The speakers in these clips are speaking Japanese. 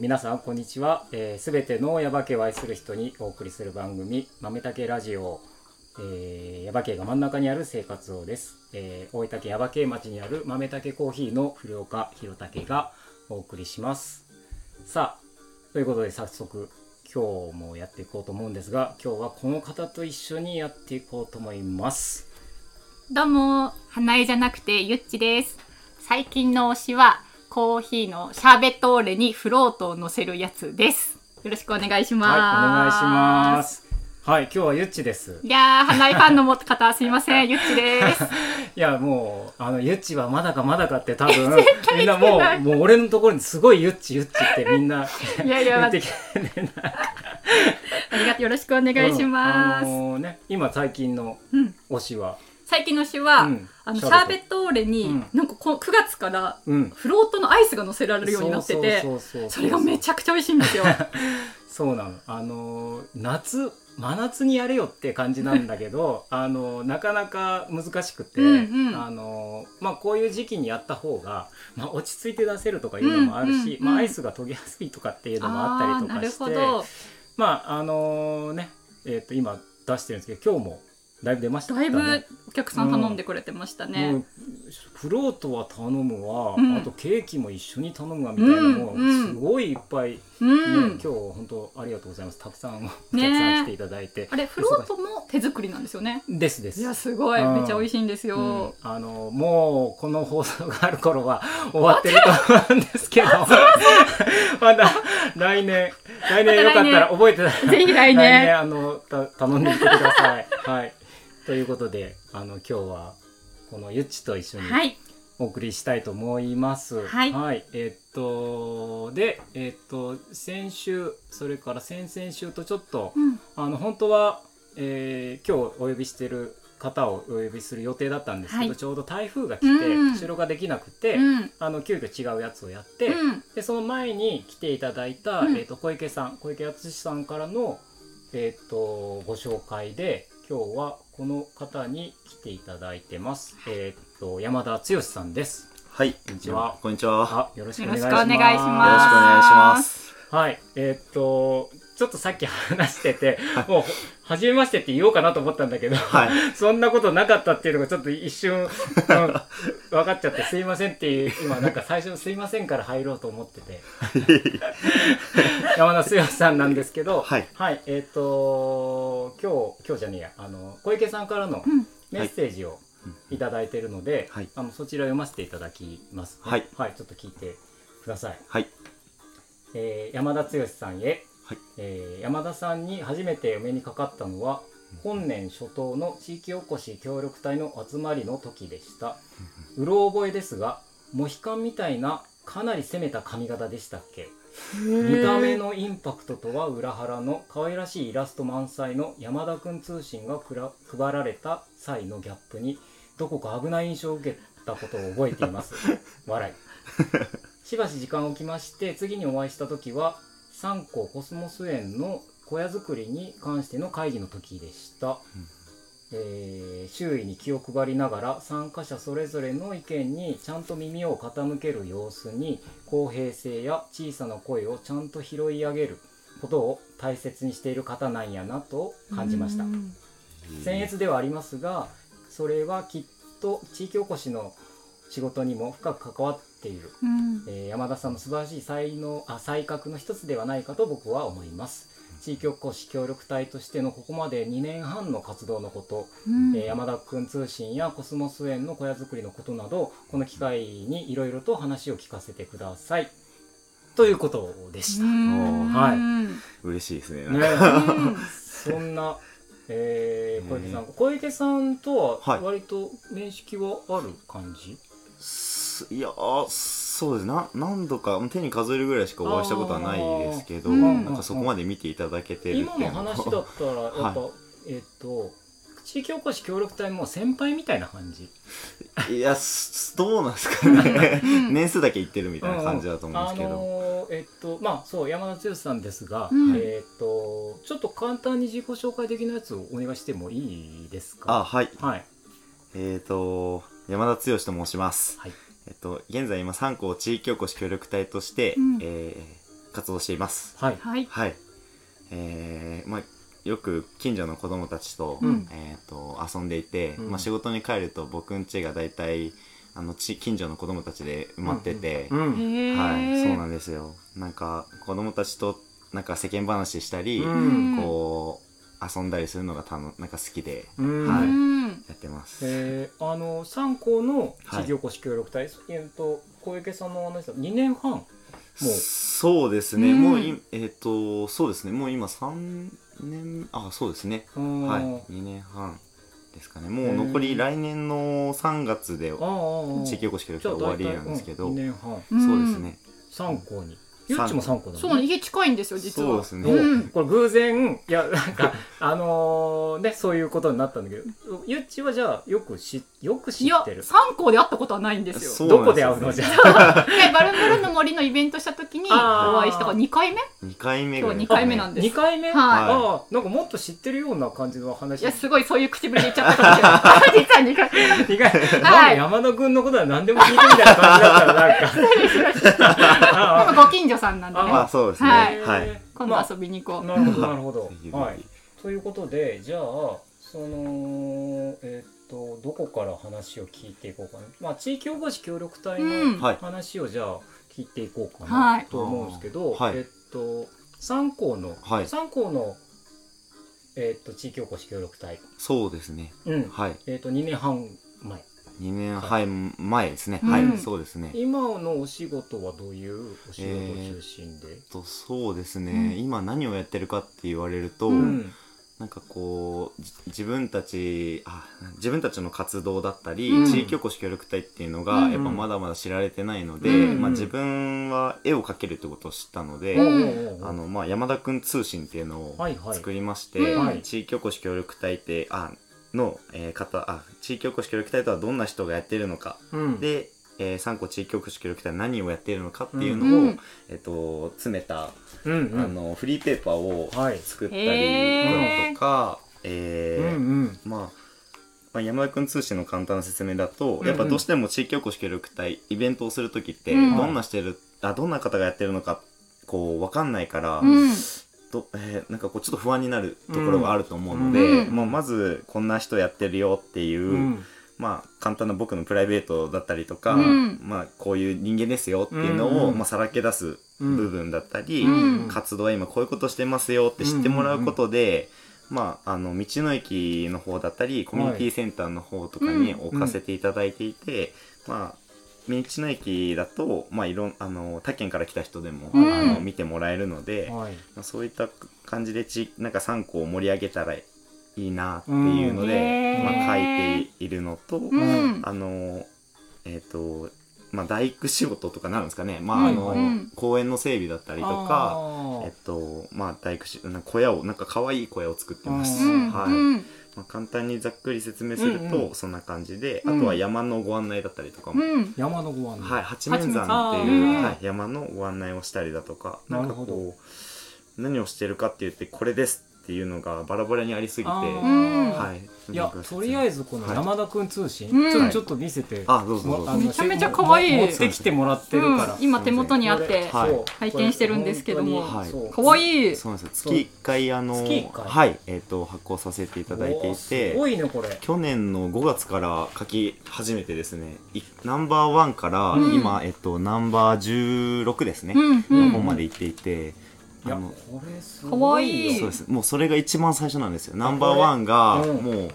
皆さんこんにちは。す、えー、べ、てのヤバ系を愛する人にお送りする番組豆たけラジオ。えー、ヤバ系が真ん中にある生活をです。えー、大分県ヤバ系町にある豆たけコーヒーの古岡弘武がお送りします。さあ、ということで早速今日もやっていこうと思うんですが、今日はこの方と一緒にやっていこうと思います。どうも、花江じゃなくてゆっちです。最近の推しはコーヒーのシャーベットオーレにフロートを乗せるやつです。よろしくお願いします。はい、お願いします。はい、今日はゆっちです。いやー、花井ファンの方、すみません、ゆっちです。いや、もう、あの、ゆっちはまだかまだかって多分、みんなもう、もう俺のところにすごいゆっちゆっちってみんな、いやいや、言ってきてねありがとう、よろしくお願いします。うん、あのー、ね、今最近の推しは、うん最近の詩は、うん、あのシャーベットオーレに、うん、なんかこ9月からフロートのアイスが乗せられるようになっててそれがめちゃくちゃ美味しいんですよ。そうなの。あの夏真夏にやれよって感じなんだけど あのなかなか難しくて、うんうん、あのまあ、こういう時期にやった方が、まあ、落ち着いて出せるとかいうのもあるし、うんうんうん、まあ、アイスが溶けやすいとかっていうのもあったりとかしてまああのねえー、と今出してるんですけど今日もだいぶ出ました、ね、だいぶお客さん頼んでくれてましたね、うん、フロートは頼むわ、うん、あとケーキも一緒に頼むわみたいなのもすごいいっぱい、うん、ね、今日本当ありがとうございます。たくさんお客さん来ていただいて、ね、あれフロートも手作りなんですよね。ですです。いやすごい。めっちゃ美味しいんですよ、あのもうこの放送がある頃は終わってると思うんですけど。まだ来年。来年よかったら覚えてたらぜひ来年。来年あのた頼んでみてください。はいということであの今日はこのゆっちと一緒にお送りしたいと思います。はい、はい、えっとでえっと先週それから先々週とちょっと、うん、あの本当は、えー、今日お呼びしてる方をお呼びする予定だったんですけど、はい、ちょうど台風が来て、うん、ができなくて、うん、あの急遽違うやつをやって、うん、でその前に来ていただいた、えーと、小池さん小池敦さんからの、えーとご紹介で今日はこの方に来ていただいてます。えー、っと山田剛さんです。はい、こんにちは。こんにちは。よろしくお願いします。よろしくお願いします。はい、えー、っとちょっとさっき話してて、もう、初めましてって言おうかなと思ったんだけど、はい、そんなことなかったっていうのがちょっと一瞬、うん、分かっちゃって、すいませんっていう、今なんか最初のすいませんから入ろうと思ってて、山田剛さんなんですけど、はい、はい、えっ、ー、と、今日、今日じゃねえや、あの、小池さんからのメッセージをいただいてるので、はい、あのそちら読ませていただきます、ね、はい、はい、ちょっと聞いてください。はい。えー、山田剛さんへ、はい、えー、山田さんに初めてお目にかかったのは本年初頭の地域おこし協力隊の集まりの時でした。うろ覚えですがモヒカンみたいなかなり攻めた髪型でしたっけ？見た目のインパクトとは裏腹の可愛らしいイラスト満載の山田くん通信が配られた際のギャップにどこか危ない印象を受けたことを覚えています。笑い。しばし時間を置きまして次にお会いした時は三個コスモス園の小屋作りに関しての会議の時でした、うん、えー、周囲に気を配りながら参加者それぞれの意見にちゃんと耳を傾ける様子に公平性や小さな声をちゃんと拾い上げることを大切にしている方なんやなと感じました。僭越ではありますがそれはきっと地域おこしの仕事にも深く関わっている、うん、えー、山田さんの素晴らしい才能あ才覚の一つではないかと僕は思います。地域おこし協力隊としてのここまで2年半の活動のこと、うん、えー、山田くん通信やコスモス園の小屋作りのことなどこの機会にいろいろと話を聞かせてください。ということでした。はい、嬉しいですね。ね そんな、えー、小池さん、小池さんとは割と面識はある感じ、は いいやそうです。な何度か手に数えるぐらいしかお会いしたことはないですけど、なんかそこまで見ていただけてるっていう今の話だったらやっぱ、はい、えっ、と地域おこし協力隊も先輩みたいな感じ？いやどうなんですかね。年数だけ言ってるみたいな感じだと思うんですけど、あのー、えっとまあそう山田剛さんですが、うん、えっとちょっと簡単に自己紹介的なやつをお願いしてもいいですか？あはい、はい、えっ、ー、と山田剛と申します。はい。えっと、現在今3校地域おこし協力隊として、うん。えー活動しています。はい。はい。はい。えーまあ、よく近所の子供たちと,、うん。えー、と遊んでいて、うん。まあ、仕事に帰ると僕ん家が大体あのち近所の子供たちで埋まってて、うん。へえはい、そうなんですよ。なんか子供たちとなんか世間話したり、うん。こう遊んだりするのがたのなんか好きで。うん。はい。うんやってます。えー、あの三校の地域おこし協力隊、えっと小池さんのお話だと2年半もう。そうですね、うん。もういえっ、とそうですね。もう今3年あそうですね、うん。はい。2年半ですかね。もう残り来年の3月で地域おこし協力隊終わりなんですけど、うん、2年半。そうですね。三校にゆっちも三校だもんそう家近いんですよ実は。そうですね、うん。これ偶然いやなんかあのねそういうことになったんだけどゆっちはじゃあよくしよく知ってる。三校で会ったことはないんですよ。そうどこで会うのじゃあ？でバルンバルンの森のイベントした時にお会いしたから2回目？2回目今日二回目なんです。2回目、はい。ああなんかもっと知ってるような感じの話いやすごいそういう口ぶりで言っちゃったかもしれない。実は2回意外なんか山田君のことは何でも聞いてみたいな感じだったらなんか。ご近所さんなんであね。あそうですね。はい。はい、今度遊びに行こう、なるほどなるほど。はい。ということでじゃあそのえーっとどこから話を聞いていこうかな。まあ地域おこし協力隊うん。のはい。話をじゃあ聞いていこうかはない。と思うんですけど、はい。えっと三校の、はい。三校のえっと地域おこし協力隊。そうですね。うん。はい。えっと2年半前2年半前ですね、うん。はいそうですね。今のお仕事はどういうお仕事中心で、とそうですね、うん。今何をやってるかって言われると、うん。なんかこうじ自分たちあ自分たちの活動だったり、うん。地域おこし協力隊っていうのが、うん。やっぱまだまだ知られてないので、うん。まあ、自分は絵を描けるってことを知ったので、あのまあ、山田くん通信っていうのを作りまして、うん。はい地域おこし協力隊ってあの、えー方あ地域おこし協力隊とはどんな人がやってるのか、うん。で、えー、3個地域おこし協力隊は何をやっているのかっていうのを、うん。えっと詰めた、うんうん。あのフリーペーパーをはい。作ったりとか、えーうんうん。まあ、まあ、山田君通信の簡単な説明だと、やっぱどうしても地域おこし協力隊イベントをする時って、うん。どんなしてるあどんな方がやってるのかこう分かんないから、うんどえーなんかこうちょっと不安になるところがあると思うので、うん。まあ、まずこんな人やってるよっていう、うん。まあ、簡単な僕のプライベートだったりとか、うん。まあ、こういう人間ですよっていうのを、まあ、さらけ出すうん部分だったり、うん。活動は今こういうことしてますよって知ってもらうことで、まあ、あの道の駅の方だったりコミュニティセンターの方とかにうん。置かせていただいていて、まあ道の駅だと、まあ、いろんあの他県から来た人でも、うん。あの見てもらえるので、はい。まあ、そういった感じでちなんか3個を盛り上げたらいいなっていうので、うんまあ、書いているのと、うん。あのえっ、とまあ大工仕事とかなるんですかね、まあうん。あのうん。公園の整備だったりとあか、ー。えっとまあ大工小屋をなんか可愛い小屋を作ってます。うん。はい。うんまあ、簡単にざっくり説明すると、うんうん。そんな感じで、うん。あとは山のご案内だったりとかも、うん。山のご案内。はい、八面山って八いう、面山。はい、山のご案内をしたりだとかなんかなるほど。こう何をしてるかって言ってこれですっていうのがバラバラにありすぎて、はい、いやとりあえずこのはい山田くん通信、うんちょちょっと見せて、あどうぞめちゃめちゃ可愛い。持ってきてもらってるから、うん。今手元にあって拝見してるんですけども。はい。そう。かわい。いそうなんですよ。月1回あの月一回？はい。えっ、と発行させていただいていおーすてごいねこれ。去年の5月から書き始めてですねいナンバーワンからうん。今、えっとナンバー16ですね、うん。うん。の方まで行っていて、あのこれすかわごいい。そうです。もうそれが一番最初なんですよ。ナンバーワンがうん。もう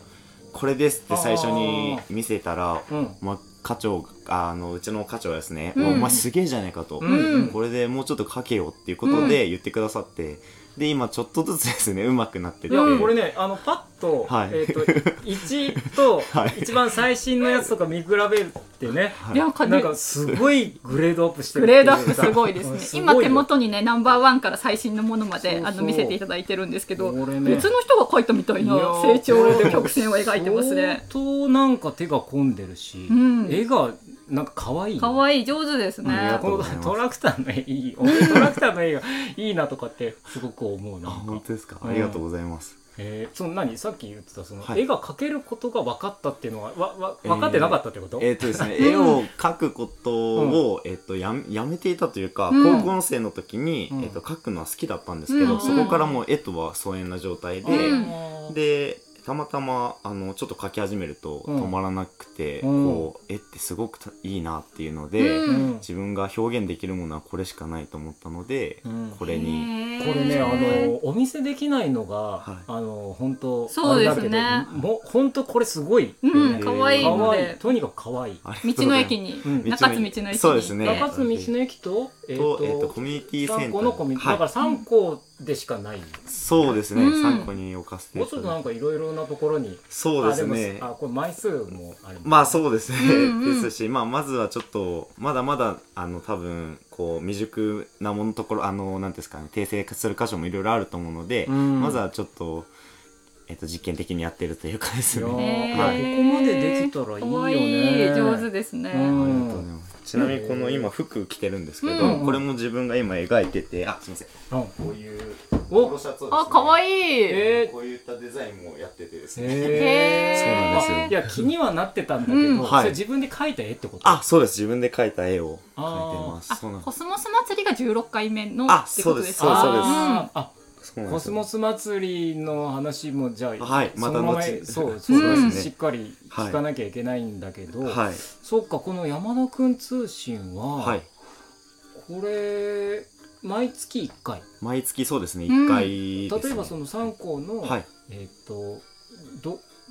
これですって最初に見せたら、うん。まあ、課長ああのうちの課長はですね、うん。お前すげえじゃねえかと、うん。うんこれでもうちょっと書けよっていうことで言ってくださって、で今ちょっとずつですねうまくなってていやこれねあのパッと,、はい。えー、と1と はい。一番最新のやつとか見比べるってね、はい。なんかすごいグレードアップしてるグレードアップすごいですね。今手元にねナンバーワンから最新のものまでそうそう。あの見せていただいてるんですけど、ね。別の人が描いたみたいな成長の曲線を描いてますね。相当なんか手が込んでるし、うん。絵がなんか可愛いかわいい。上手ですね。このトラクターの絵いい俺トラクターの絵が いいなとかってすごく思うあな本当ですか？うんありがとうございます、えー、その何？さっき言ってたその、はい。絵が描けることが分かったっていうのはわわ分かってなかったってこと、えっ、とですね、絵を描くことを、えっ、とややめていたというか、うん。高校生の時に、うん。えっ、と描くのは好きだったんですけど、うん。そこからもう絵とは疎遠な状態で、うん。でたまたまあのちょっと描き始めるとうん。止まらなくて、うん。こう絵ってすごくたいいなっていうので、うん。うん自分が表現できるものはこれしかないと思ったので、うん。これに。これねあのお見せできないのが、はい。あの本当そうですね。あれだけどもう本当これすごい、可愛いい。とにかく可愛い。道の駅にうん。中津道の駅に。そうですね。中津道の駅と,、えーと、とえっ、とコミュニティセンタ三ー校のコミュニティ、はい。だから3校でしかない、そうですね、うん。参考に置かせていもうちょっとなんかいろいろなところに。そうですね。あこれ枚数もあるまあそうですね、うんうん。ですし、まあ、まずはちょっとまだまだあの多分こう未熟なものところあのなんていうんですかね訂正する箇所もいろいろあると思うので、うん。まずはちょっと、えっと実験的にやってるというかですね。ーはい。ここまでできたらいいよ可ね上手ですね、うん。ありがとうございますちなみにこの今服着てるんですけど、うんこれも自分が今描いててあすいません。うん。こういうおポロシャツをねあ可愛い。えー。こういったデザインもやっててですね、へそうなんですよ。いや気にはなってたんだけど、うん。そはい。れ自分で描いた絵ってこと？あそうです。自分で描いた絵を描いてます。コスモス祭りが16回目のあってことですそうです。そうです。あーあそうです。よコスモス祭りの話もじゃあ、はいまた後そうそうですね。しっかり聞かなきゃいけないんだけど、はい。そっかこの山田くん通信は、はい。これ毎月1回？毎月そうですねうん1回です、ね。例えばその3校の、はい。えっ、とど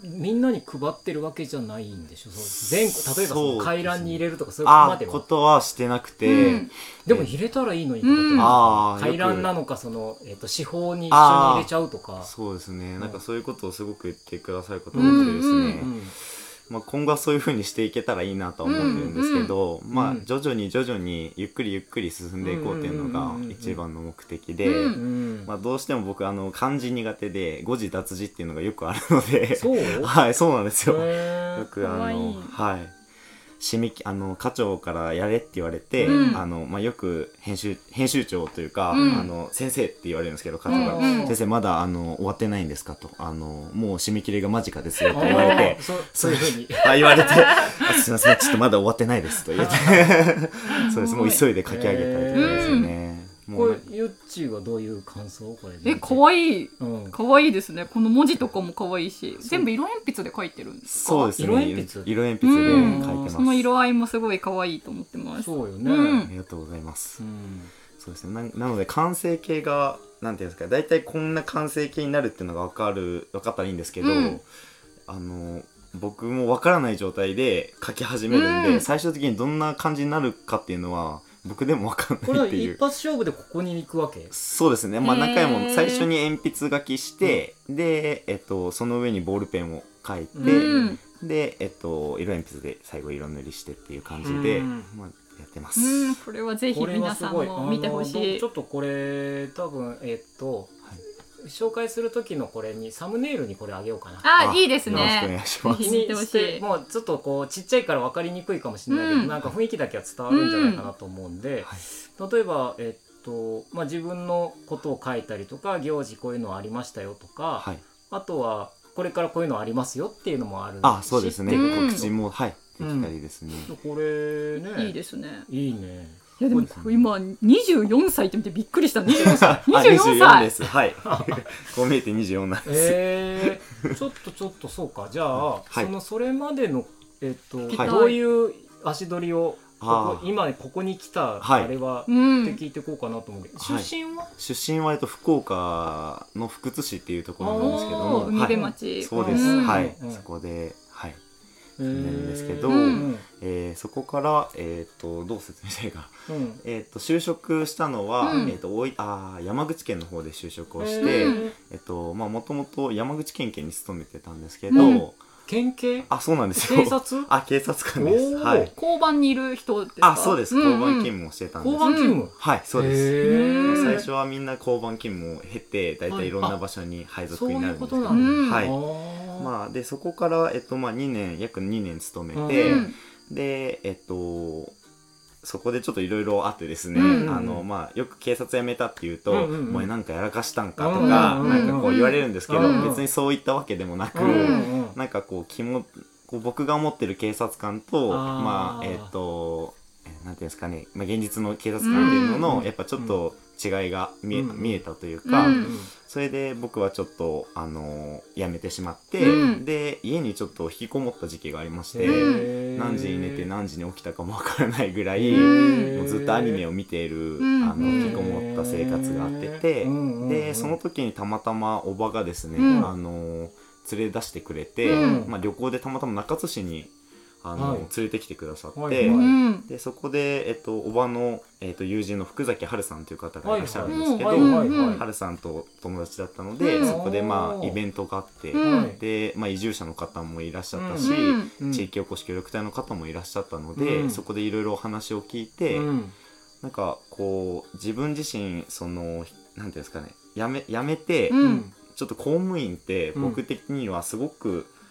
みんなに配ってるわけじゃないんでしょ？そう全校例えばそう回覧に入れるとかそういうことまあでは。ことはしてなくて、うん。でも入れたらいいのにってことうん。ああ回覧なののかその、えっと司法に一緒に入れちゃうとか、そうですね、んなんかそういうことをすごく言ってくださる方が多くてですね、うんうんまあ、今後はそういうふうにしていけたらいいなとは思ってるんですけど、まあうん。徐々に徐々にゆっくりゆっくり進んでいこうっていうのうんうんがうんうん一番の目的で、うんうん。まあ、どうしても僕あの漢字苦手で誤字脱字っていうのがよくあるので。そう？はいそうなんですよ。よくあのはい締め切あの課長からやれって言われて、うん。あのまあ、よく編集編集長というか、うん。あの先生って言われるんですけど課長が、うんうん。先生まだあの終わってないんですかと。あのもう締め切りが間近ですよって言われて。そうそういうふうに。あ言われてあすいませんちょっとまだ終わってないですと言って。そうです。もう急いで書き上げたりとかですよね、もこうれゆっちーはどういう感想？これえ可い愛い。うん。可愛いですね。この文字とかも可愛いし。全部色鉛筆で書いてるんですか？そうですね。色鉛筆？色鉛筆でうん書いてます、その色合いもすごい可愛いと思ってます。そうよね。うん。ありがとうございます。うん。そうですね。ななので完成形がなんていうんですか。大体こんな完成形になるっていうのが分かる分かったらいいんですけど、うん。あの僕も分からない状態で書き始めるんで、うん。最終的にどんな感じになるかっていうのは僕でも分かんこれはいなっていう。一発勝負でここに行くわけ？そうですね。まあへー。何回も最初に鉛筆書きして、で、えっと、その上にボールペンを書いて、うん。で、えっと、色鉛筆で最後色塗りしてっていう感じで、うん。まあ、やってます、うんこれはぜひこれは皆さんすごいも見てほしい。ちょっとこれ多分えっと紹介する時のこれにサムネイルにこれあげようかな。あいいですよろしくおね願いします。もうちょっとこうちっちゃいから分かりにくいかもしれないけど、うん。なんか雰囲気だけは伝わるんじゃないかなと思うんで、例えばえっとまあ自分のことを書いたりとか行事こういうのありましたよとか、はい。あとはこれからこういうのありますよっていうのもあるしあそうですね、うん。告知もはい。できたりですね、これねいいですね。いいねいやでも今24歳って見てびっくりした。24歳。あ24 24歳。です。はい。こう見えて24なんです、えー、ちょっとちょっとそうか。じゃあ、はい。そのそれまでのえっと、はい。どういう足取りをここ今ここに来たはい。あれは、うん。って聞いていこうかなと思うけど、はい。出身は？出身はえっと福岡の福津市っていうところなんですけどおもー海辺はい、町。そうです、うん。はい、うん。そこでなんですけどうん。えーそこからえっ、とどう説明したらいいか。うん。えっと就職したのは、うん。えっ、とおいあー山口県の方で就職をしえて、ーえっとまあもともと山口県警に勤めてたんですけど、うん県警？あそうなんですよ。警察？あ警察官です。はい。交番にいる人ですか？あそうです。ん交番勤務をしてたんです、交番勤務、はいそうです、最初はみんな交番勤務を経て大体いろんな場所に配属になるんですけど、はい。まあでそこから、えっとまあ、2年約2年勤めて、うん。でえっとそこでちょっといろいろあってですね、うんあのまあ、よく警察辞めたっていうと「うんうんうん。お前なんかやらかしたんか」とか、うんなんかこう言われるんですけど、うん別にそういったわけでもなく、うんうんなんかこう気もこう僕が思ってる警察官とあー。まあえっ、とえなんていうんですかね、まあ、現実の警察官っていうのの、うん。やっぱちょっと違いが見え,、うん。見えたというか、うん。それで僕はちょっとあの辞めてしまって、うん。で家にちょっと引きこもった時期がありまして、何時に寝て何時に起きたかもわからないぐらい、うん。もうずっとアニメを見ている、ん。あの引きこもった生活があってて、でその時にたまたまおばがですね、うん。あの連れ出してくれて、うん。まあ、旅行でたまたま中津市にあの、はい。連れてきてくださって、はいはい。うん。でそこで、えっと、おばの、えっと、友人の福崎春さんという方がいらっしゃるんですけど、はいはい。はいはい春さんと友達だったので、うん。そこでまあイベントがあって、うん。で、まあ、移住者の方もいらっしゃったし、うんうん。地域おこし協力隊の方もいらっしゃったので、うん。そこでいろいろお話を聞いて、うん。なんかこう自分自身そのなんていうんですかねやめやめて、うん。ちょっと公務員ってうん僕的にはすごく、あ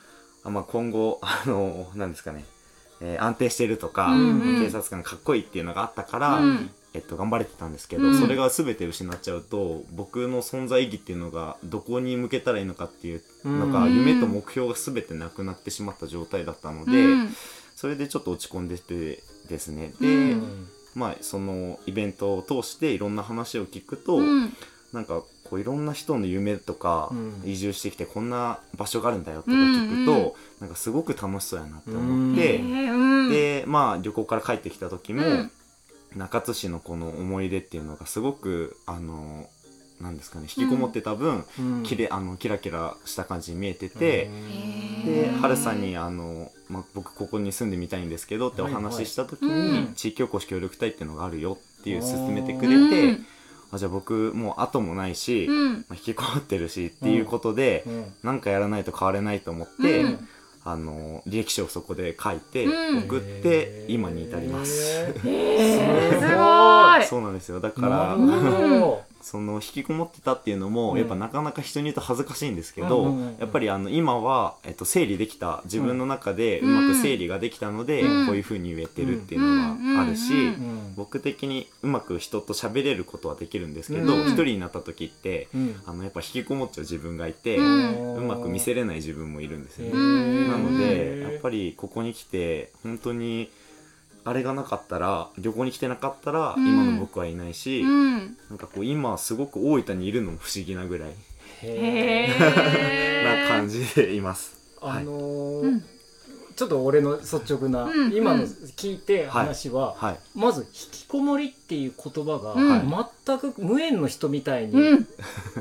まあ、今後 あのなんですかね、えー安定してるとか、うんうん。警察官かっこいいっていうのがあったから、うん。えっと、頑張れてたんですけど、うん。それが全て失っちゃうと僕の存在意義っていうのがどこに向けたらいいのかっていうのが、うん夢と目標が全てなくなってしまった状態だったので、うん。それでちょっと落ち込んでてですね。うで、うん。まあそのイベントを通していろんな話を聞くと、うんなんかこういろんな人の夢とか、うん。移住してきてこんな場所があるんだよとか聞くと、うんうんなんかすごく楽しそうやなって思って、うん。でまあ旅行から帰ってきた時も、うん。中津市のこの思い出っていうのがすごくあのなんですかね引きこもってた分、うん。きれあのキラキラした感じに見えてて、へでー春さんにあの、まあ、僕ここに住んでみたいんですけどってお話しした時に、はいはい。うん地域おこし協力隊っていうのがあるよっていう勧めてくれて、うんあじゃあ僕もう後もないし、うん。まあ、引きこもってるしっていうことで、うん。なんかやらないと変われないと思って、うん。あの履歴書をそこで書いてうん。送って今に至ります。へーすごい。そうなんですよ。だかならその引きこもってたっていうのも、うん。やっぱなかなか人に言うと恥ずかしいんですけど、やっぱりあの今は、えっと、整理できた自分の中でうまく整理ができたので、うん。こういうふうに言えてるっていうのがあるし、僕的にうまく人と喋れることはできるんですけど、うん。一人になった時ってうん。あのやっぱ引きこもっちゃう自分がいて、ううんまく見せれない自分もいるんですよね。ん。なのでやっぱりここに来て本当にあれがなかったら旅行に来てなかったらうん。今の僕はいないし、うん。なんかこう今すごく大分にいるのも不思議なぐらいへー。な感じでいます。あのーうん。ちょっと俺の率直な、うん。今のうん聞いて話は、はい、まず引きこもりっていう言葉が、うん。全く無縁の人みたいにうん。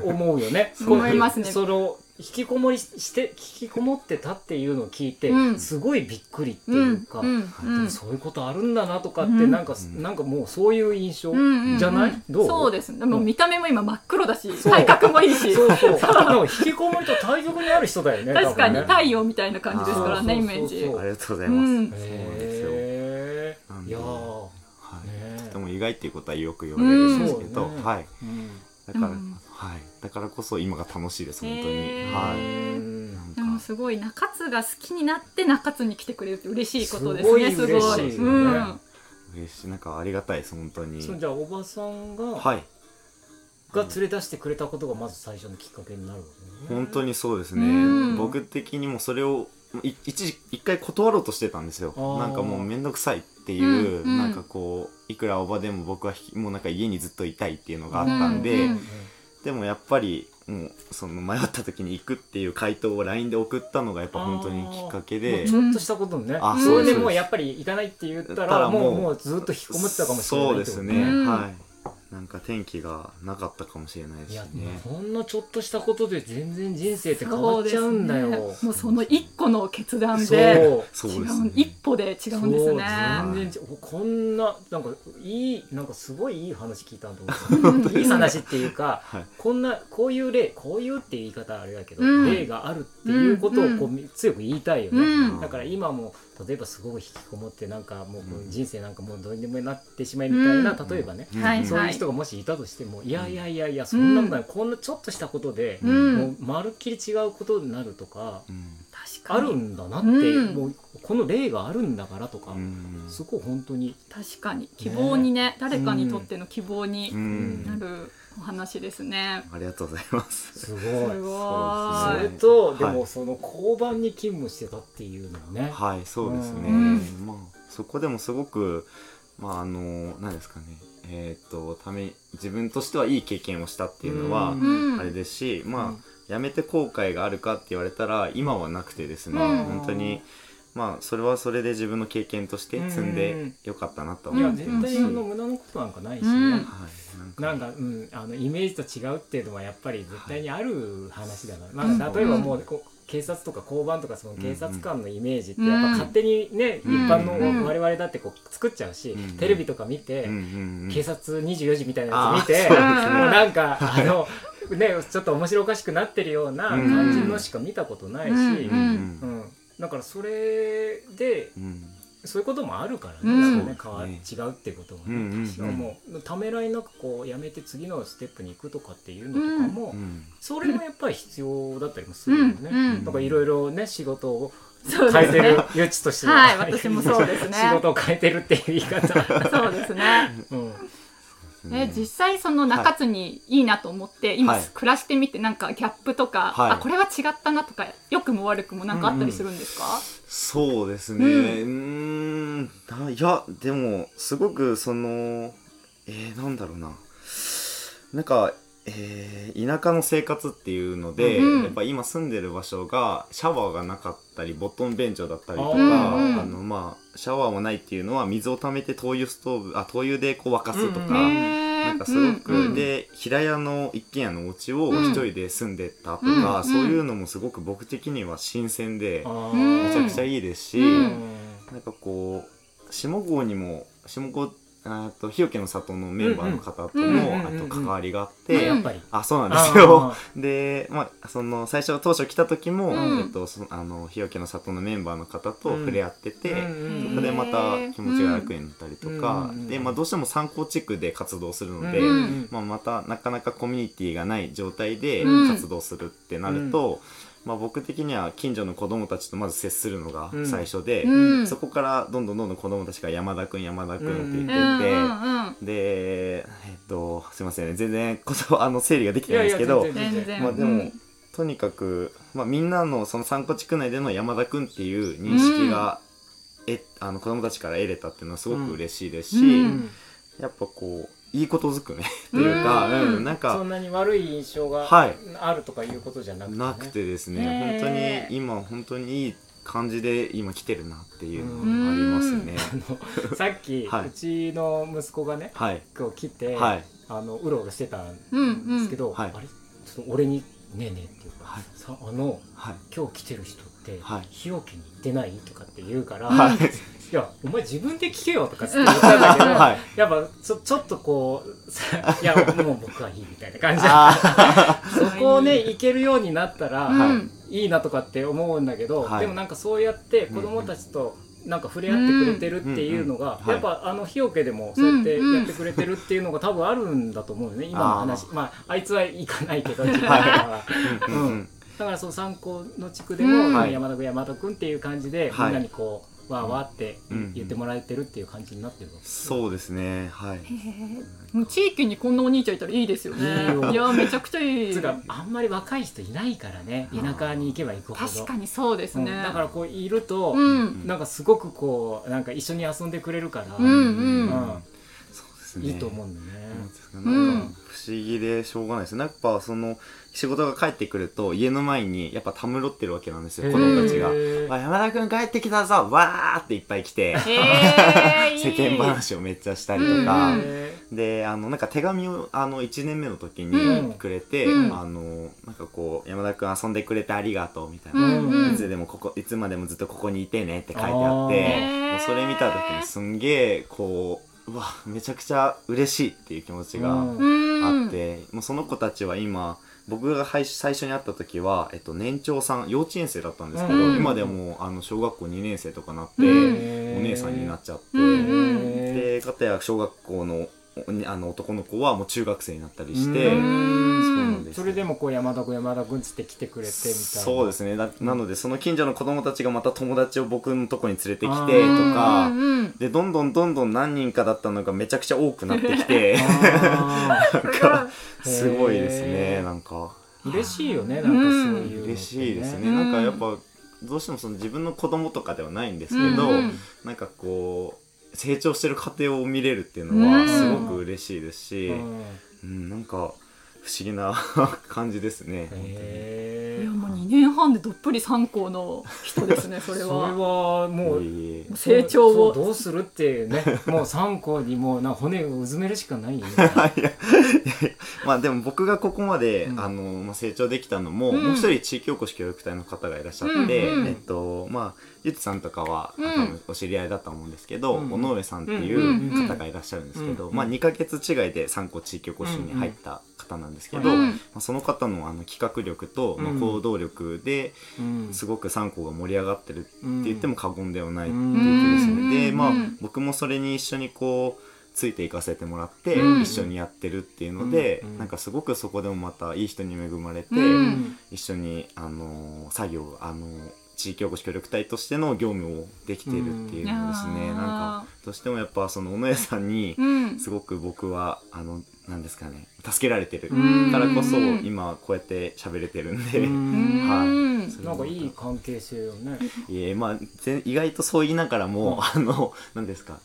思うよね。そう思いますね。その引きこもりして引きこもってたっていうのを聞いて、うん。すごいびっくりってういうんか、うんでうん。もそういうことあるんだなとかって、うん。なんか、うん。なんかもうそういう印象、うんうんじゃない？どう？そうですでも見た目も今真っ黒だしそう。体格もいいし。そうそう。なんか引きこもりと対極にある人だよね。確かに太陽みたいな感じですからねイメージそうそうそう。ありがとうございます。うん。へー。なんで。いやー。はい。ねとても意外っていうことはよく言われるんですけど、うん。はい、うんだから、うんはい、だからこそ今が楽しいです本当に、はい。うん。でもすごい中津が好きになって中津に来てくれるって嬉しいことですすごいねすごい嬉しいですね。うん。嬉しい。なんかありがたいです本当に。そうじゃあおばさんが、はい。が連れ出してくれたことがまず最初のきっかけになるわけね。本当にそうですね、うん。僕的にもそれをい一時一回断ろうとしてたんですよ。なんかもう面倒くさいっていう、うん。うん。なんかこういくらおばでも僕はひもうなんか家にずっといたいっていうのがあったんで、うん。うんでもやっぱりもうその迷った時に行くっていう回答を LINE で送ったのがやっぱ本当にきっかけもでうちょっとしたことね。あそうです。でもうやっぱり行かないって言ったららもうもうずっと引きこもってたかもしれないそうですね、うんはいなんか天気がなかったかもしれないですいや、ねほんのちょっとしたことで全然人生って変わっちゃうんだよ。そうね。もうその一個の決断でそう違ですね。う一歩で違うんですね。全然ちこんななんかいいなんかすごいいい話聞いたなと思っていい話っていうかはいこんなこういう例こういうって言い方あれだけど、うん例があるっていうことをこう、うん強く言い。たいよね、うんだから今も例えばすごく引きこもってなんかもううん。人生なんかもうどうにでもなってしまいみたいな、うん。例えばね、うん。はいそういう人がもしいたとしても、いやいやいやいやそんなことない、こんなちょっとしたことで、うん。もうまるっきり違うことになるとか、うん。あるんだなって、うん。もうこの例があるんだからとか、うん。すごい本当に確かに。希望にね誰かにとっての希望にうん。なるお話ですね。ありがとうございます。すごい。すごい。それと、はい。でもその交番に勤務してたっていうのもね、はいそうですね、うん。まあそこでもすごくまああの何ですかね。えっ、とため自分としてはいい経験をしたっていうのはあれですし、まあ、うん。やめて後悔があるかって言われたら今はなくてですね、うん。本当にまあそれはそれで自分の経験として積んでよかったなといや思ってます。対あの無駄なことなんかないしね、うんはい。なんか、うん、あのイメージと違うっていうのはやっぱり絶対にある話だから、うん。まあ、例えばもうこう警察とか交番とかその警察官のイメージってうん。やっぱ勝手にね、うん。一般のうん。我々だってこう作っちゃうし、うん。テレビとか見て、うんうんうん。警察24時みたいなやつ見て、あーそうですね。もうなんかあのねちょっと面白おかしくなってるような感じのしか見たことないし、うん。うん。うんだからそれでうん。そういうこともあるからね、うん。ね変わね違うっていうこともね、うんうんうん。私はもうためらいなくこうやめて次のステップに行くとかっていうのとかも、うん。それもやっぱり必要だったりもするよね。うん。うん。なんかいろいろね仕事をそうです変えてるね。余地としてはい私もそうですね。仕事を変えてるっていう言い方。そうですね。うんえ実際その中津にいいなと思って、今はい。暮らしてみてなんかギャップとか、はい。あこれは違ったなとか良くも悪くもなんかあったりするんですか？そうですね。ううん。ーん。ないやでもすごくそのえー、なんだろうな。なんかえー田舎の生活っていうので、うんやっぱ今住んでる場所がシャワーがなかったりボトン便所だったりとか、うんうん。あのまあシャワーもないっていうのは水を溜めて灯油ストーブあ灯油でこう沸かすとか、うんなんかすごく、うんうんで平屋の一軒家のお家をうん。一人で住んでたとうんか、うん。そういうのもすごく僕的には新鮮で、うん。めちゃくちゃいいですし、うん。なんかこう下郷にも下郷あと日よけの里のメンバーの方とうんうんも、うんうん。あと関わりがあっあて、やっぱり。あそうなんですよ。あ で、まあ、その最初当初来た時も、うん。えっと、そあの日よけの里のメンバーの方と触れ合ってて、うんそこでまた気持ちが楽になったりとか、うんで、まあ、どうしても参考地区で活動するので、うんまあ、またなかなかコミュニティがない状態でうん。活動するってなると、まあ、僕的には近所の子供たちとまず接するのが最初で、うん。そこからどんどんどんどん子供たちが山田くん山田くんって言ってて、うんうんうんでえっとすいませんね。全然ことあの整理ができてないんですけどまあでも、うん。とにかく、まあ、みんなのその参考地区内での山田くんっていう認識が、えあの子供たちから得れたっていうのはすごく嬉しいですし、うんうん。やっぱこういいことずくめっていうか、うん。うんなんそかんなに悪い印象がはい。あるとかいうことじゃなくて、ね。なくてですね、本当に今本当にいい感じで今来てるなっていうのがありますね。あの さっき、はい。うちの息子がねはい。今日来て、はい。あのうろうろしてたんうんですけど、はい。あれ？ちょっと俺に「ねえねえ」っていうか、はい。さあのはい。今日来てる人って、はい。日よけに行ってない？とかって言うから、はいいやお前自分で聞けよとかって言ったんだけど、はい。やっぱちょちょっとこうさ いやもう僕はいいみたいな感じであ そこをね行けるようになったら、うん。いいなとかって思うんだけど、はい。でもなんかそうやって子供たちとなんか触れ合ってくれてるっていうのが、やっぱあの日よけでもそうやってやってくれてるっていうのが多分あるんだと思うよね今の話。まああいつは行かないけど 自分は。ーうん。うんだからその参考の地区でも、山田君山田君っていう感じで、はい。みんなにこうわーわーってうん言ってもらえてるっていう感じになってるそうですね。はい。もう地域にこんなお兄ちゃんいたらいいですよね。いやめちゃくちゃいい。つうかあんまり若い人いないからね田舎に行けば行くほど。確かにそうですね。うん。だからこういると、うん。なんかすごくこうなんか一緒に遊んでくれるから、うん。うんですね。いいと思うんだよね。なんか不思議でしょうがないです。ねやっぱその仕事が帰ってくると家の前にやっぱたむろってるわけなんですよ子供たちが。山田君帰ってきたぞわーっていっぱい来て。世間話をめっちゃしたりとか、であのなんか手紙をあの1年目の時うん。にくれて、うん。あのなんかこう山田君遊んでくれてありがとうみたいな、うんうん。いつでもここいつまでもずっとここにいてねって書いてあってもうそれ見た時にすんげえこううわめちゃくちゃ嬉しいっていう気持ちがうん。うんあって、もうその子たちは今僕が最最初に会った時は、えっと、年長さん幼稚園生だったんですけど、うん。今でもあの小学校2年生とかなって、うん。お姉さんになっちゃって、へーで片や小学校のあの男の子はもう中学生になったりしてうそです。それでもこう山田君山田君っつって来てくれてみたいな。そうですね。ななのでその近所の子供たちがまた友達を僕のとこに連れてきてとかうんうん。でどんどんどんどん何人かだったのがめちゃくちゃ多くなってきてあなんかすごいですねなんか。ー嬉しいよねなんかそういうね、嬉しいですね、うん。なんかやっぱどうしてもその自分の子供とかではないんですけど、うんうん。なんかこう成長してる過程を見れるっていうのはうん。すごく嬉しいですし、うん。うんなんか不思議な 感じですね。いやもう2年半でどっぷり3校の人ですねそれ それははもう成長を。どうするっていうね もう3個にもうな骨をうずめるしかないよね。いやいやいやまあでも僕がここまで、うん。あのまあ、成長できたのも、うん。もう一人地域おこし協力隊の方がいらっしゃって、うんうんえっとまあゆつさんとかは、うん。多分お知り合いだと思うんですけど、うん。尾上さんっていう方がいらっしゃるんですけど、うんまあ、2ヶ月違いで3個地域おこしに入った方なんですけど、うん。まあ、その方のあの企画力と、まあ、うん行動力でうん。すごく3個が盛り上がってるって言っても過言ではないってうんいう気ですね。うん。でまあうん。僕もそれに一緒にこうついていかせてもらって、うん。一緒にやってるっていうので、うん。なんかすごくそこでもまたいい人に恵まれて、うん。一緒に、あのー作業、あのー地域おこし協力隊としての業務をできているっていうのですね、うん。なんかどうしてもやっぱその尾上さんにうん。すごく僕はあのなんですかね助けられてるうん。からこそうん。今こうやって喋れてるんで、うん。はい。なんかいい関係性よね。いえまあぜ意外とそう言いながらも、あの何ですか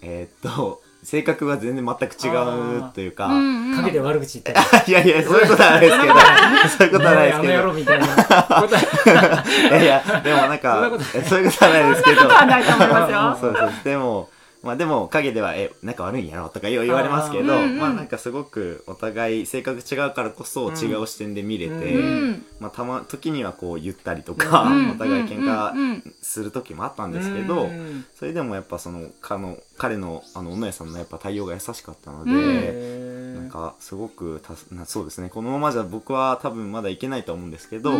えーっと性格が全然全く違うというか、陰で悪口言ったり。いやいやそういうことはないですけど。そういうことはないですけど。郎みたいな。いやいやでもなんかそういうことはないですけど。そんなことはないと思いますよ。そうそう。でもまあでも陰では「え仲悪いんやろ?」とか言われますけどまあなんかすごくお互い性格違うからこそ違う視点で見れて、うんまあたま時にはこう言ったりとか、うん。お互い喧嘩する時もあったんですけど、うんそれでもやっぱそのかの彼のあの尾上さんのやっぱ対応が優しかったので、なんかすごくたなそうですね。このままじゃ僕は多分まだいけないと思うんですけど、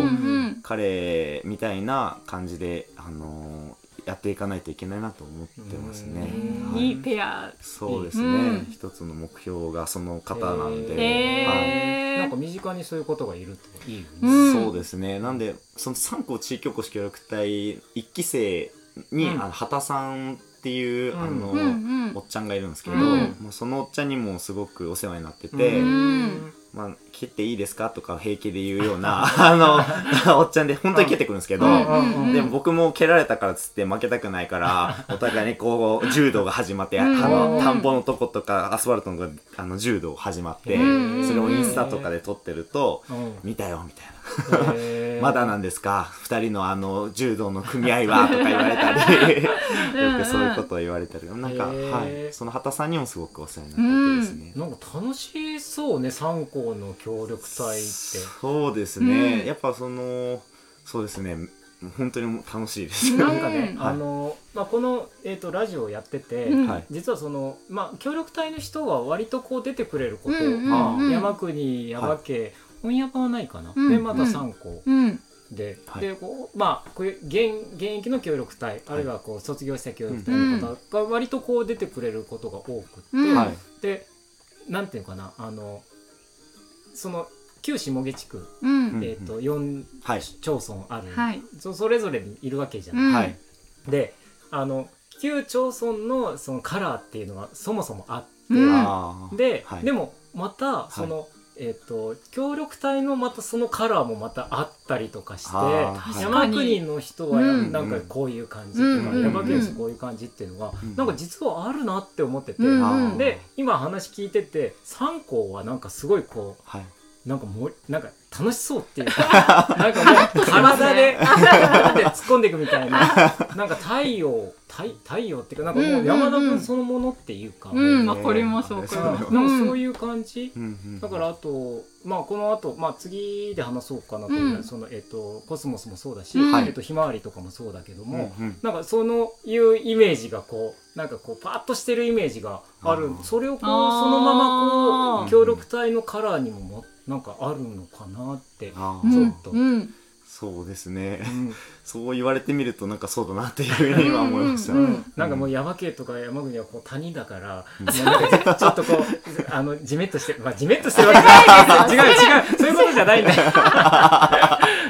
彼みたいな感じで、あのーやっていかないといけないなと思ってますね。うんはい。いいペア。そうですね、うん。一つの目標がその方なんで、はい。なんか身近にそういうことがいるっていいようねん。そうですね。なんでその三校地域おこし協力隊一期生に、うん。あの畑さんっていう、うん。あの、うんうん。おっちゃんがいるんですけど、うん。まあ、そのおっちゃんにもすごくお世話になってて、うんまあ、切っていいですかとか平気で言うような あのおっちゃんで本当に切ってくるんですけど、でも僕も蹴られたからっつって負けたくないから お互いにこう柔道が始まって、うんあうん。の田んぼのとことかアスファルトのあの柔道始まって、うん。それをインスタとかで撮ってるとうん「見たよ」みたいな。まだなんですか？二人のあの柔道の組合は？とか言われたり。よくそういうことを言われたり。なんか、はい、その畑さんにもすごくお世話になったですね、なん。か楽しそうね三校の協力隊って。そうですね、うん。やっぱそのそうですね。本当に楽しいです、うん。なんかね、はい。あの、まあ、この、えー、とラジオをやってて、うん。はい。実はその、まあ、協力隊の人は割とこう出てくれること、うんうんうんまあ、山国山家、本屋版はないかな、うん。でまた3校うん。で,、はい。でこうまあこういう現現役の協力隊あるいはこう卒業した協力隊の方が割とこう出てくれることが多くって、でなんていうかなあのその旧下毛地区、えー、と4はい。町村ある、はい。そそれぞれにいるわけじゃない。うん。はい。であの旧町村のそのカラーっていうのがそもそもあって、で、はい。でもまたその、えっ、と協力隊のまたそのカラーもまたあったりとかして山国の人はうん。なんかこういう感じとか、うん。山国の人こういう感じっていうのが、うん。なんか実はあるなって思ってて、うん。で今話聞いてて三校はなんかすごいこはい、うなんかもうなんか楽しそうっていうか なんかもう体で 体で突っ込んでいくみたいな なんか太陽太太陽っていうかなんかもう山田君そのものっていうか、うんなんかわかりますわかりそうますなんかそういう感じ、うんうんだからあとまあこの後まあ次で話そうかなと思う、うん。そのえっ、とコスモスもそうだし、うん。えっとひまわりとかもそうだけども、うんうん。なんかそのいうイメージがこうなんかこうパーッとしてるイメージがある。それをこうそのままこう協力隊のカラーにももなんかあるのかなってちょっと。うんそうですね、うん。そう言われてみるとなんかそうだなっていうふうに今思いました、うんうんうん。なんかもう山系とか山国はこう谷だから、もうなんかちょっとこう あのジメッとしてまあジメッとしてるわけじゃない。違う違うそういうことじゃないんだ。よ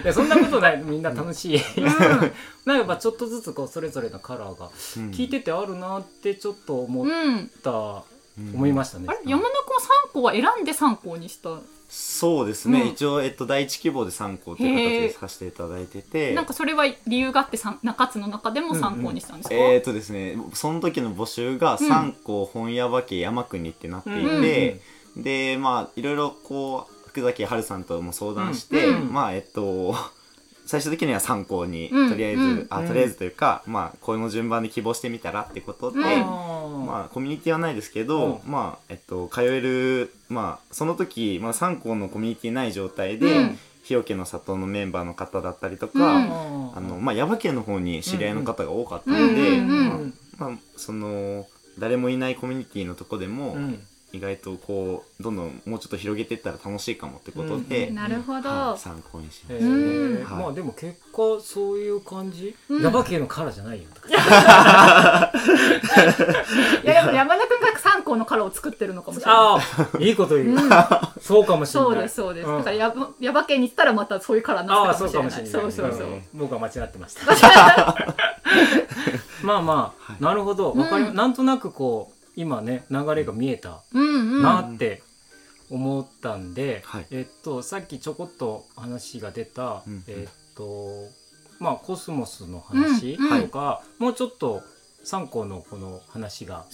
いやそんなことない。みんな楽しい、なんかやっぱちょっとずつこうそれぞれのカラーがうん。聞いててあるなってちょっと思っうんた、うん。思いましたね。あれ山田君は3校は選んで3校にしたそうですね、うん。一応、えっと、第一希望で3校という形でさせていただいてて。なんかそれは理由があってさん中津の中でも3校にしたんですか、えー、とですねその時の募集がうん。3校本屋化家山国ってなっていて、でまあいろいろこう福崎春さんとも相談して、うん。まあえっと最終的には3校にうん。とりあえず、うん。あとりあえずというか、まあこの順番で希望してみたらってことで、うん。まあコミュニティはないですけど、うまあえっと通えるまあその時、まあ、3校のコミュニティない状態で、うん。日よけの里のメンバーの方だったりとか、うん。あのまあ耶馬渓の方に知り合いの方が多かったので、うんうんうんまあ、その誰もいないコミュニティのとこでも、うん意外とこうどんどんもうちょっと広げていったら楽しいかもってことで、うんなるほど、はい参考にしまへした。ー。うんはい。まあでも結果そういう感じ、うん。ヤバ系のカラーじゃないよとか。いやでも山田君が3校のカラーを作ってるのかもしれない。ああいいこと言う、うん。そうかもしれない。そうですそうです、ん。だからやばヤバ系に行ったらまたそういうカラーになああってたかそうかもしれない。もしれない。そうそうそう、ん。僕は間違ってました。まあまあ、はい。なるほど。わかり、うん。なんとなくこう今ね流れが見えたなって思ったんで、はい。えっとさっきちょこっと話が出た、うんえっとまあコスモスの話うんとか、もうちょっと3個のこの話が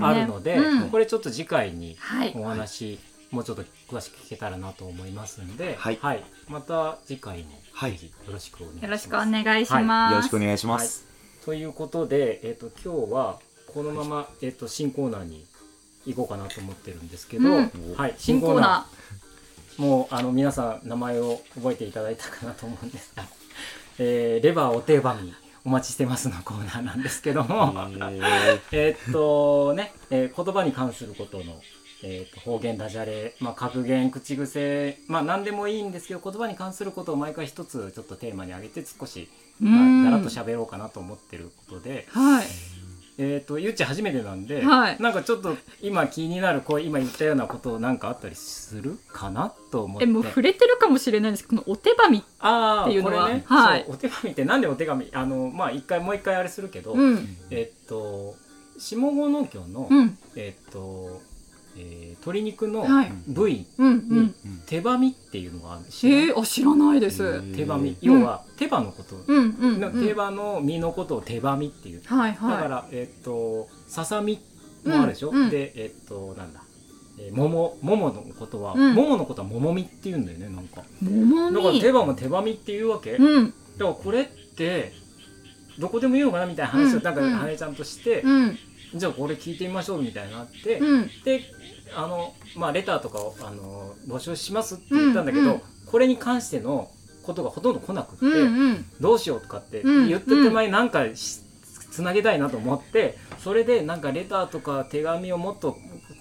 あるので、うん。これちょっと次回にはい。お話、もうちょっと詳しく聞けたらなと思いますんで、はい。また次回もはい。ぜひよろしくお願いします。よろしくお願いします、よろしくお願いします。ということで、えっと今日はこのまま、えっと新コーナーに行こうかなと思ってるんですけど、うん。はい新コーナもうあの皆さん名前を覚えていただいたかなと思うんですが、えーレバーお手紙お待ちしてますのコーナーなんですけども、え えーっとね、えー言葉に関することの、えーっと方言ダジャレ、まあ、格言口癖まあ何でもいいんですけど言葉に関することを毎回一つちょっとテーマに挙げて少し、ーまあ、だらっとし喋ろうかなと思ってることで、はいえーっとゆっち初めてなんで、はい。なんかちょっと今気になるこう今言ったようなことなんかあったりする？かなと思って。えもう触れてるかもしれないです。けどこのお手紙ああっていうのは。これね、はい。お手紙ってなんでお手紙？あのまあ一回もう一回あれするけど、うん。えっと下郷農協の、うん。えっと、えー鶏肉のはい。部位、うんうん。手羽身っていうのがあるんですえあ知らないです、ー手羽身。うん要は手羽のこと、手羽の身のことを手羽身っていう、はいはい。だからえっとささみもあるでしょ、うんうん。でえっとなんだ？えー桃桃のことは、うん。桃のことは桃みって言うんだよねなんか。桃だからみ手羽も手羽みっていうわけ、うん。だからこれってどこでもいいのかな？みたいな話をうん。なんかうん。羽ちゃんとして、うん。じゃあこれ聞いてみましょうみたいになって、うん。であのまあレターとかをあの募集しますって言ったんだけど、うんうん。これに関してのことがほとんど来なくって、うんうん。どうしようとかってうん言って手前なんかしつなげたいなと思ってそれでなんかレターとか手紙をもっと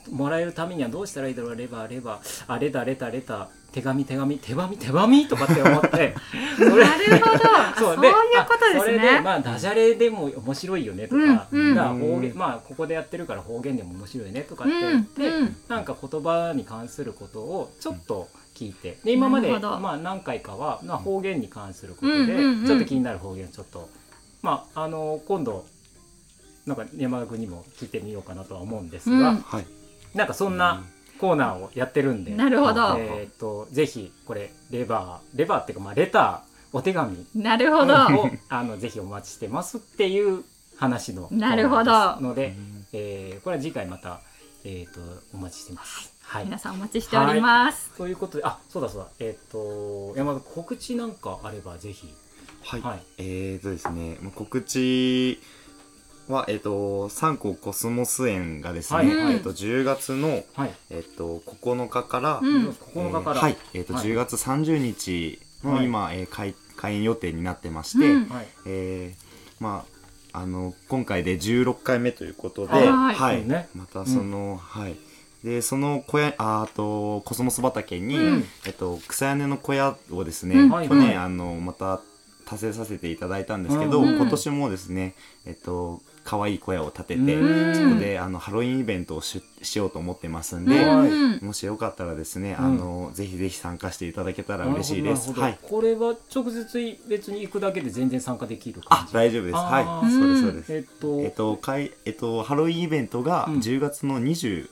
もらえるためにはどうしたらいいだろうレバーレバーあレターレターレター手紙手紙手紙手紙？とかって思って。なるほど。そうでいうことですあそれでねまあダジャレでも面白いよねとか、うんから方言まあここでやってるから方言でも面白いよねとかって言って、うんうん。なんか言葉に関することをちょっと聞いて。で今までまあ何回かは、まあ、方言に関することで、うんうんうん。ちょっと気になる方言をちょっと。まああの今度なんか山田君にも聞いてみようかなとは思うんですが、うん。はい。なんかそんなコーナーをやってるんで、なるほど。えっ、とぜひこれレバーレバーっていうかまあレターお手紙。なるほど。をあのぜひお待ちしてますっていう話のなるほど。ので、えーこれは次回また、えー、とお待ちしてます。はい。皆さんお待ちしております。ということであそうだそうだ。えっ、と山田告知なんかあればぜひ。はい。はい。えーとですね、まあ告知は、えっ、と、三個コスモス園がですね、はいはい。えっ、と、10月の、はい、えっ、と、9日から、うん。9日から、えーはい、えっ、と、はい。10月30日のはい。今、えー開開園予定になってまして、うん。はい。えーまあ、あの、今回で16回目ということで、はい。ね。またその、はい、でその小屋ああとコスモス畑に、うん。えっと、草屋根の小屋をですね、うん。去年、はい。あのまた達成させていただいたんですけど、うん。今年もですねえっと可愛い小屋を建てて、うん。そこであのハロウィンイベントをししようと思ってますんで、もしよかったらですね、うん。あのぜひぜひ参加していただけたら嬉しいです。はい。これは直接別に行くだけで全然参加できるあ感じ大丈夫です。あはい。ー、そうですそうです。えっと、えっと、かいえっと、ハロウィンイベントがうん。10月の29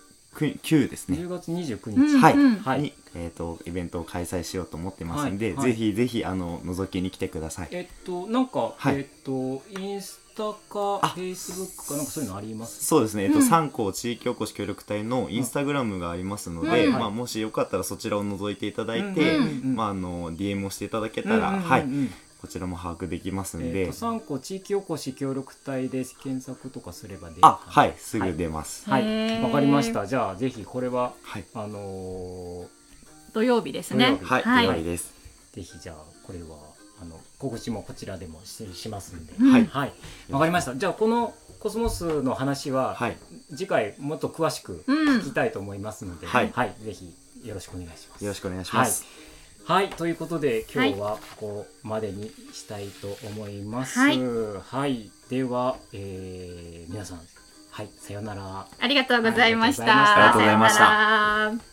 ですね。10月29日、うん。はい、うん。はい。に、えっと、イベントを開催しようと思ってますんで、はい。はい。ぜひぜひ、あの、覗きに来てください。えっとなんか、はい。えっとインスタかあ。フェイスブックかなんかそういうのあります？そうですね、えっと、うん。三校地域おこし協力隊のインスタグラムがありますので、うん。まあ、もしよかったらそちらを覗いていただいうんて、うんうん。まあ、あの、DM をしていただけたら、うんうんうんうん。はい、こちらも把握できますんで、えっと三個地域おこし協力隊で検索とかすれば出るあ、はい、すぐ出ます。はい。わかりました。じゃあぜひこれははい、あの土曜日ですね。土曜日。はい、はい。です。ーぜひじゃあこれはあの告知もこちらでもししますんで、うん。はい。はい。わかりました。じゃあこのコスモスの話は、はい、次回もっと詳しくうん。聞きたいと思いますので、はい。ぜひよろしくお願いします。よろしくお願いします。はい、ということで今日はここまでにしたいと思います。はい。はい。では、えー皆さん、はい、さようなら。ありがとうございました。ありがとうございました。さようなら